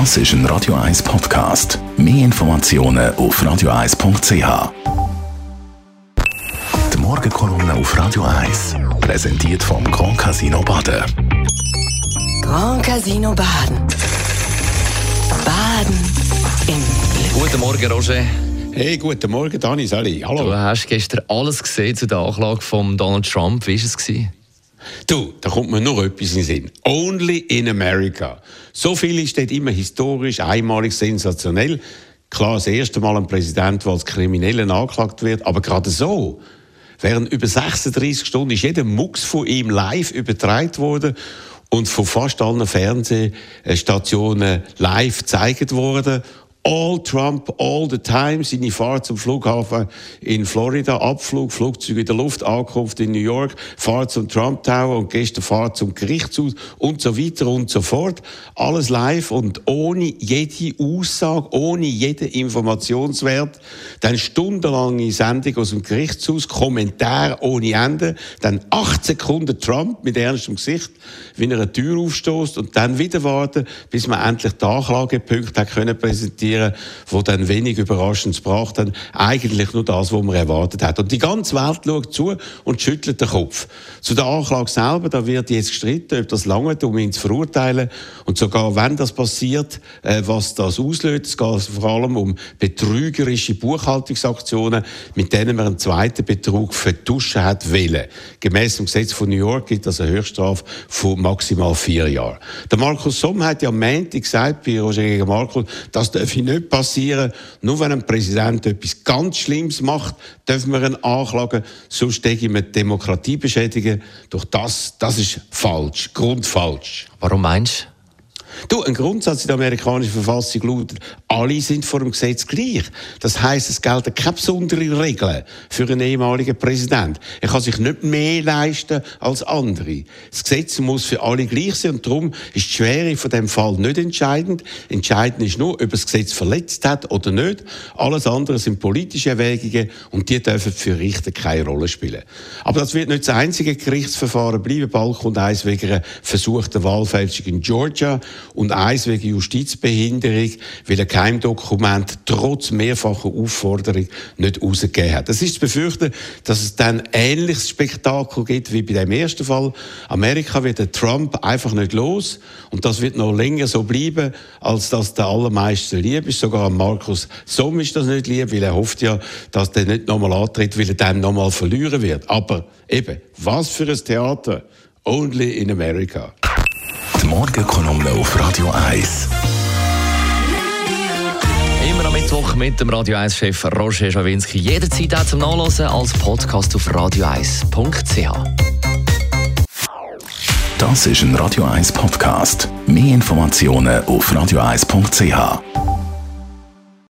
Das ist ein Radio 1 Podcast. Mehr Informationen auf radio1.ch. Die Morgenkolumne auf Radio 1 präsentiert vom Grand Casino Baden. Grand Casino Baden. Baden im Glück. Guten Morgen, Roger. Hey, guten Morgen, Dani, Sali. Hallo. Du hast gestern alles gesehen zu der Anklage von Donald Trump. Wie war es? Gewesen? Du, da kommt mir noch etwas in den Sinn. Only in America. So viel ist dort immer historisch, einmalig, sensationell. Klar, das erste Mal ein Präsident, der als Kriminellen angeklagt wird, aber gerade so. Während über 36 Stunden ist jeder Mucks von ihm live übertragen worden und von fast allen Fernsehstationen live gezeigt worden. All Trump, all the time, seine Fahrt zum Flughafen in Florida, Abflug, Flugzeug in der Luft, Ankunft in New York, Fahrt zum Trump Tower und gestern Fahrt zum Gerichtshaus und so weiter und so fort. Alles live und ohne jede Aussage, ohne jeden Informationswert. Dann stundenlange Sendung aus dem Gerichtshaus, Kommentar ohne Ende, dann acht Sekunden Trump mit ernstem Gesicht, wie er eine Tür aufstoßt und dann wieder warten, bis man endlich die Anklagepunkte hat können präsentieren präsentieren, wo dann wenig überraschend gebracht haben. Eigentlich nur das, was man erwartet hat. Und die ganze Welt schaut zu und schüttelt den Kopf. Zu der Anklage selber, da wird jetzt gestritten, ob das lange um ihn zu verurteilen. Und sogar wenn das passiert, äh, was das auslöst, es geht vor allem um betrügerische Buchhaltungsaktionen, mit denen man einen zweiten Betrug vertuschen hat wollen. Gemäss dem Gesetz von New York gibt das eine Höchststrafe von maximal vier Jahren. Der Markus Somm hat ja am Montag gesagt, bei Roger Markus, das darf nicht passieren. Nur wenn ein Präsident etwas ganz Schlimmes macht, dürfen wir ihn anklagen. Sonst denke ich, die Demokratie beschädigen. Doch das, das ist falsch, grundfalsch. Warum meinst du? Du, ein Grundsatz in der amerikanischen Verfassung lautet, alle sind vor dem Gesetz gleich. Das heißt, es gelten keine besonderen Regeln für einen ehemaligen Präsident. Er kann sich nicht mehr leisten als andere. Das Gesetz muss für alle gleich sein und darum ist die Schwere von dem Fall nicht entscheidend. Entscheidend ist nur, ob das Gesetz verletzt hat oder nicht. Alles andere sind politische Erwägungen und die dürfen für Richter keine Rolle spielen. Aber das wird nicht das einzige Gerichtsverfahren bleiben. Bald kommt eins wegen einer versuchten Wahlfälschung in Georgia und eins wegen Justizbehinderung, weil er kein Dokument trotz mehrfacher Aufforderung nicht rausgegeben hat. Es ist zu befürchten, dass es dann ähnliches Spektakel gibt wie bei dem ersten Fall. Amerika wird der Trump einfach nicht los und das wird noch länger so bleiben, als dass der allermeiste lieb ist. Sogar Markus Somm ist das nicht lieb, weil er hofft ja, dass der nicht nochmal antritt, weil er dann nochmal verlieren wird. Aber eben, was für ein Theater. Only in America. Die Morgenkolumne auf Radio 1. Immer am Mittwoch mit dem Radio 1-Chef Roger Schawinski. Jederzeit auch zum Nachlesen als Podcast auf radio1.ch. Das ist ein Radio 1 Podcast. Mehr Informationen auf radio1.ch.